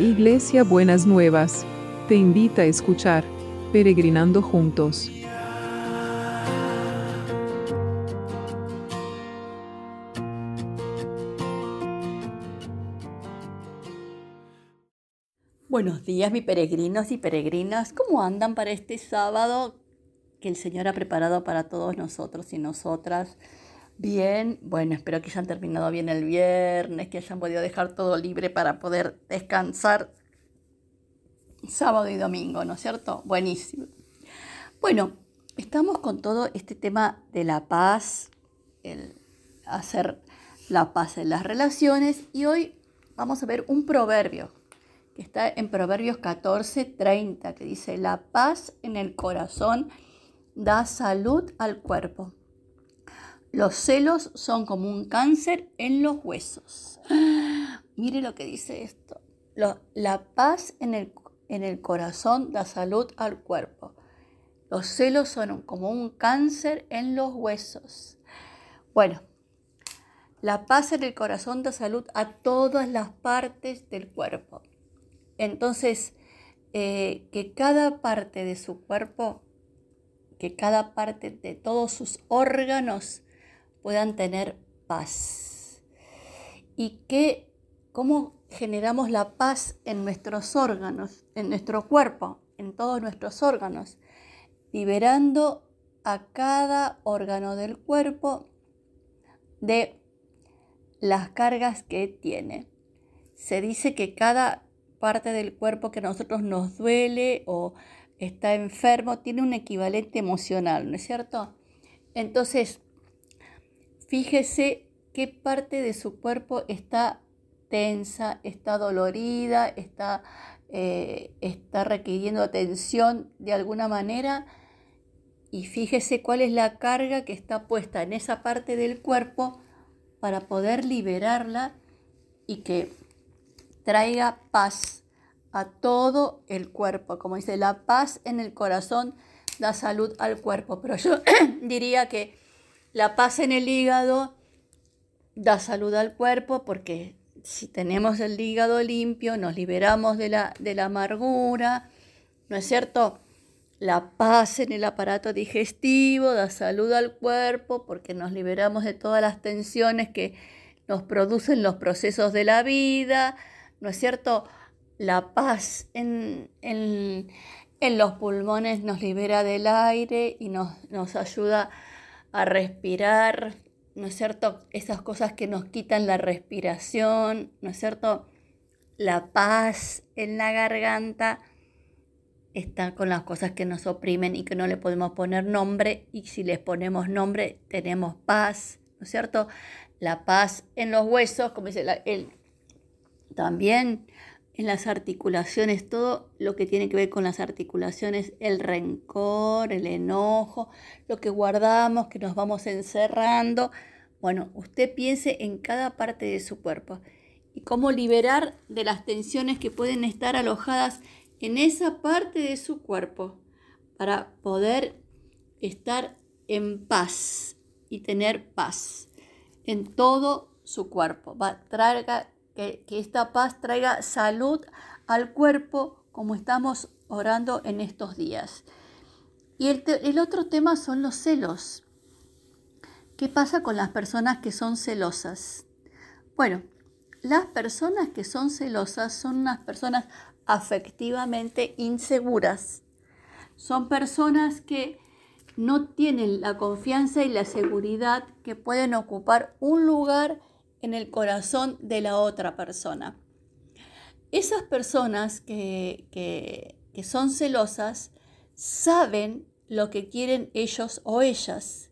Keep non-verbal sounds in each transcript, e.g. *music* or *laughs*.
Iglesia Buenas Nuevas, te invita a escuchar Peregrinando Juntos. Buenos días, mis peregrinos y peregrinas. ¿Cómo andan para este sábado que el Señor ha preparado para todos nosotros y nosotras? Bien, bueno, espero que hayan terminado bien el viernes, que hayan podido dejar todo libre para poder descansar sábado y domingo, ¿no es cierto? Buenísimo. Bueno, estamos con todo este tema de la paz, el hacer la paz en las relaciones y hoy vamos a ver un proverbio que está en Proverbios 14, 30, que dice, la paz en el corazón da salud al cuerpo. Los celos son como un cáncer en los huesos. *gasps* Mire lo que dice esto. la paz en el, en el corazón da salud al cuerpo. Los celos son como un cáncer en los huesos. Bueno, la paz en el corazón da salud a todas las partes del cuerpo. Entonces, eh, que cada parte de su cuerpo, que cada parte de todos sus órganos puedan tener paz. Y que, ¿cómo generamos la paz en nuestros órganos, en nuestro cuerpo, en todos nuestros órganos? Liberando a cada órgano del cuerpo de las cargas que tiene. Se dice que cada parte del cuerpo que a nosotros nos duele o está enfermo tiene un equivalente emocional, ¿no es cierto? Entonces, Fíjese qué parte de su cuerpo está tensa, está dolorida, está, eh, está requiriendo atención de alguna manera y fíjese cuál es la carga que está puesta en esa parte del cuerpo para poder liberarla y que traiga paz a todo el cuerpo. Como dice, la paz en el corazón da salud al cuerpo. Pero yo *clears throat* diría que la paz en el hígado da salud al cuerpo porque si tenemos el hígado limpio nos liberamos de la, de la amargura, ¿no es cierto? La paz en el aparato digestivo da salud al cuerpo porque nos liberamos de todas las tensiones que nos producen los procesos de la vida, ¿no es cierto? La paz en, en, los pulmones nos libera del aire y nos, nos ayuda a respirar, ¿no es cierto? Esas cosas que nos quitan la respiración, ¿no es cierto? La paz en la garganta está con las cosas que nos oprimen y que no le podemos poner nombre y si les ponemos nombre tenemos paz, ¿no es cierto? La paz en los huesos, como dice él, también en las articulaciones, todo lo que tiene que ver con las articulaciones, el rencor, el enojo, lo que guardamos, que nos vamos encerrando. Bueno, usted piense en cada parte de su cuerpo y cómo liberar de las tensiones que pueden estar alojadas en esa parte de su cuerpo para poder estar en paz y tener paz en todo su cuerpo. Va, traiga que, esta paz traiga salud al cuerpo como estamos orando en estos días. Y el, el otro tema son los celos. ¿Qué pasa con las personas que son celosas? Bueno, las personas que son celosas son unas personas afectivamente inseguras. Son personas que no tienen la confianza y la seguridad que pueden ocupar un lugar en el corazón de la otra persona. Esas personas que, que, son celosas saben lo que quieren ellos o ellas.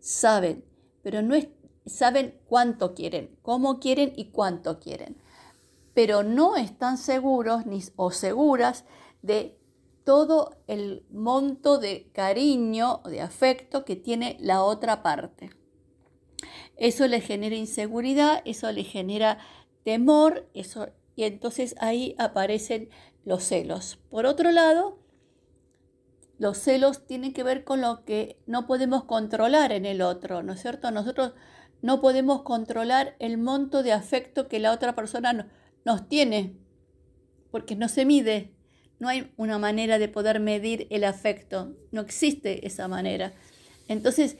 Saben, pero no saben cuánto quieren, cómo quieren y cuánto quieren. Pero no están seguros ni, o seguras de todo el monto de cariño, o de afecto que tiene la otra parte. Eso le genera inseguridad, eso le genera temor, eso, y entonces ahí aparecen los celos. Por otro lado, los celos tienen que ver con lo que no podemos controlar en el otro, ¿no es cierto? Nosotros no podemos controlar el monto de afecto que la otra persona nos tiene. porque no se mide. No hay una manera de poder medir el afecto, no existe esa manera. Entonces,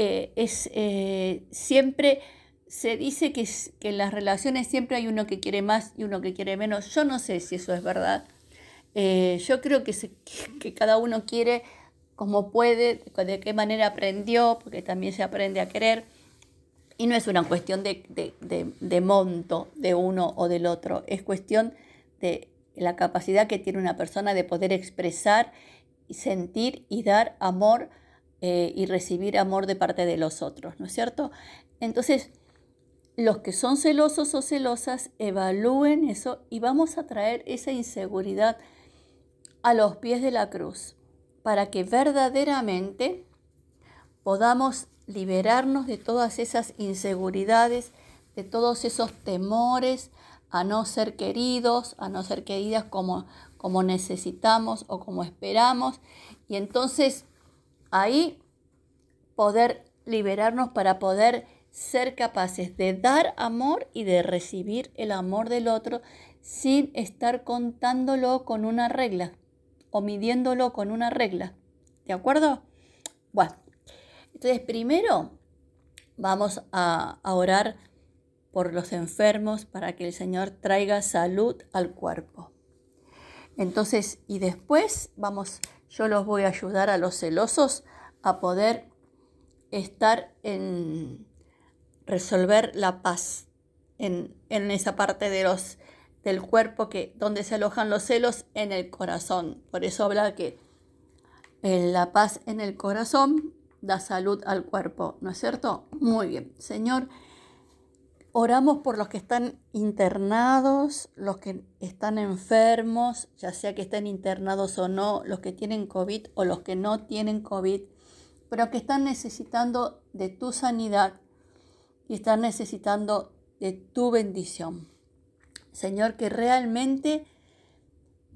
eh, es eh, siempre se dice que, que, en las relaciones siempre hay uno que quiere más y uno que quiere menos. Yo no sé si eso es verdad. Eh, yo creo que, *laughs* que cada uno quiere como puede, de qué manera aprendió, porque también se aprende a querer. Y no es una cuestión de, monto de uno o del otro, es cuestión de la capacidad que tiene una persona de poder expresar, sentir y dar amor eh, y recibir amor de parte de los otros, ¿no es cierto? Entonces, los que son celosos o celosas, evalúen eso y vamos a traer esa inseguridad a los pies de la cruz para que verdaderamente podamos liberarnos de todas esas inseguridades, de todos esos temores a no ser queridos, a no ser queridas como, como necesitamos o como esperamos. Y entonces ahí poder liberarnos para poder ser capaces de dar amor y de recibir el amor del otro sin estar contándolo con una regla o midiéndolo con una regla. ¿De acuerdo? Bueno, entonces primero vamos a, orar por los enfermos para que el Señor traiga salud al cuerpo. Entonces, y después vamos, yo los voy a ayudar a los celosos a poder estar en resolver la paz en, en esa parte de los del cuerpo que donde se alojan los celos en el corazón. Por eso habla que eh, la paz en el corazón da salud al cuerpo, ¿no es cierto? Muy bien, Señor. Oramos por los que están internados, los que están enfermos, ya sea que estén internados o no, los que tienen COVID o los que no tienen COVID, pero que están necesitando de tu sanidad y están necesitando de tu bendición. Señor, que realmente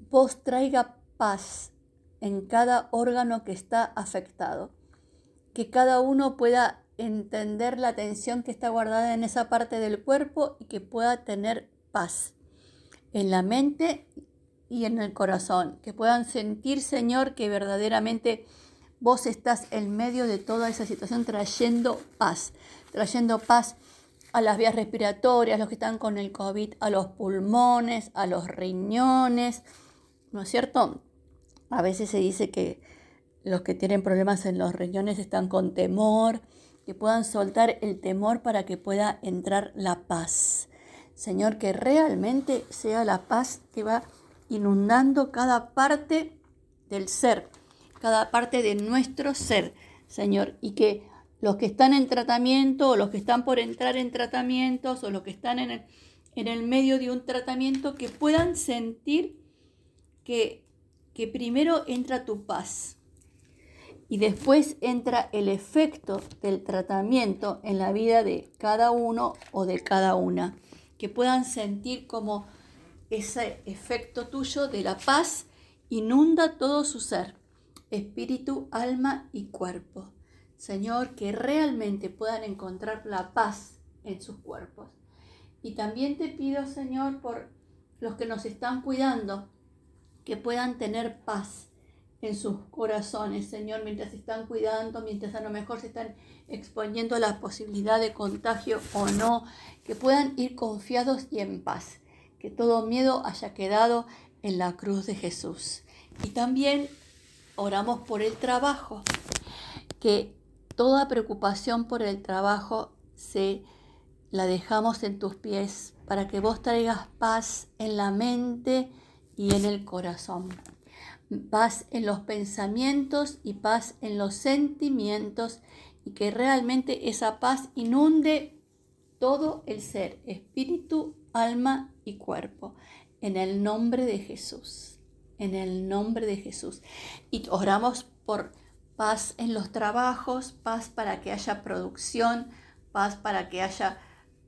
vos traiga paz en cada órgano que está afectado, que cada uno pueda entender la tensión que está guardada en esa parte del cuerpo y que pueda tener paz en la mente y en el corazón, que puedan sentir, Señor, que verdaderamente vos estás en medio de toda esa situación trayendo paz, trayendo paz a las vías respiratorias, los que están con el COVID, a los pulmones, a los riñones, ¿no es cierto? A veces se dice que los que tienen problemas en los riñones están con temor, que puedan soltar el temor para que pueda entrar la paz. Señor, que realmente sea la paz que va inundando cada parte del ser, cada parte de nuestro ser, Señor, y que los que están en tratamiento o los que están por entrar en tratamientos o los que están en el, en el medio de un tratamiento que puedan sentir que, que primero entra tu paz y después entra el efecto del tratamiento en la vida de cada uno o de cada una. Que puedan sentir como ese efecto tuyo de la paz inunda todo su ser, espíritu, alma y cuerpo. Señor, que realmente puedan encontrar la paz en sus cuerpos. Y también te pido, Señor, por los que nos están cuidando, que puedan tener paz en sus corazones, Señor, mientras están cuidando, mientras a lo mejor se están exponiendo a la posibilidad de contagio o no, que puedan ir confiados y en paz, que todo miedo haya quedado en la cruz de Jesús. Y también oramos por el trabajo, que Toda preocupación por el trabajo se la dejamos en tus pies para que vos traigas paz en la mente y en el corazón. Paz en los pensamientos y paz en los sentimientos y que realmente esa paz inunde todo el ser, espíritu, alma y cuerpo. En el nombre de Jesús. En el nombre de Jesús. Y oramos por paz en los trabajos, paz para que haya producción, paz para que haya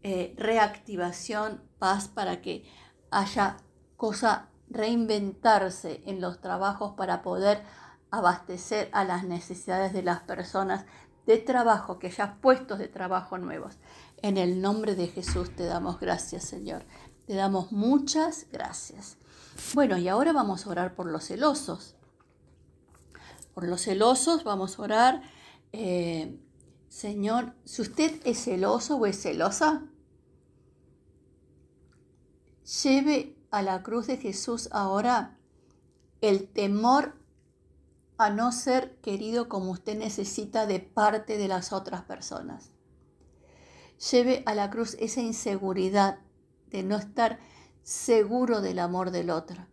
eh, reactivación, paz para que haya cosa reinventarse en los trabajos para poder abastecer a las necesidades de las personas de trabajo, que haya puestos de trabajo nuevos. En el nombre de Jesús te damos gracias, Señor. Te damos muchas gracias. Bueno, y ahora vamos a orar por los celosos. Por los celosos vamos a orar, eh, Señor, si usted es celoso o es celosa, lleve a la cruz de Jesús ahora el temor a no ser querido como usted necesita de parte de las otras personas. Lleve a la cruz esa inseguridad de no estar seguro del amor del otro.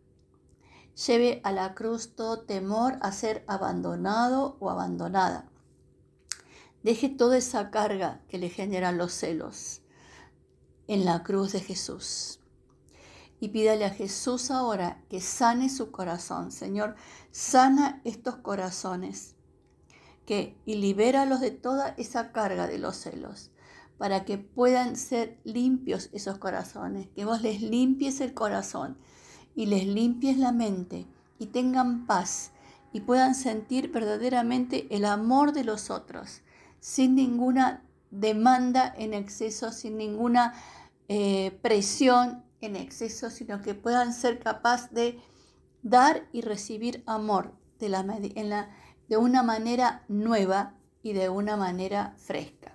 Lleve a la cruz todo temor a ser abandonado o abandonada. Deje toda esa carga que le generan los celos en la cruz de Jesús. Y pídale a Jesús ahora que sane su corazón. Señor, sana estos corazones que, y libéralos de toda esa carga de los celos para que puedan ser limpios esos corazones, que vos les limpies el corazón y les limpies la mente y tengan paz y puedan sentir verdaderamente el amor de los otros, sin ninguna demanda en exceso, sin ninguna eh, presión en exceso, sino que puedan ser capaces de dar y recibir amor de, la, de una manera nueva y de una manera fresca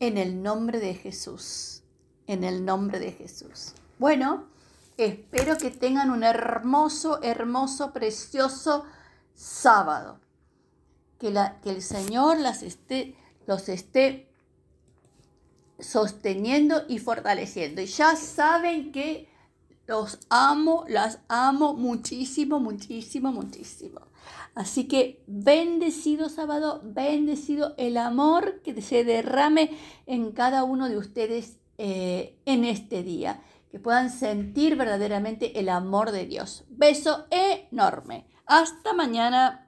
en el nombre de Jesús, en el nombre de Jesús. Bueno, espero que tengan un hermoso, hermoso, precioso sábado. Que, la, que el Señor las esté, los esté sosteniendo y fortaleciendo. Y ya saben que los amo, las amo muchísimo, muchísimo, muchísimo. Así que bendecido sábado, bendecido el amor que se derrame en cada uno de ustedes eh, en este día. Que puedan sentir verdaderamente el amor de Dios. Beso enorme. Hasta mañana.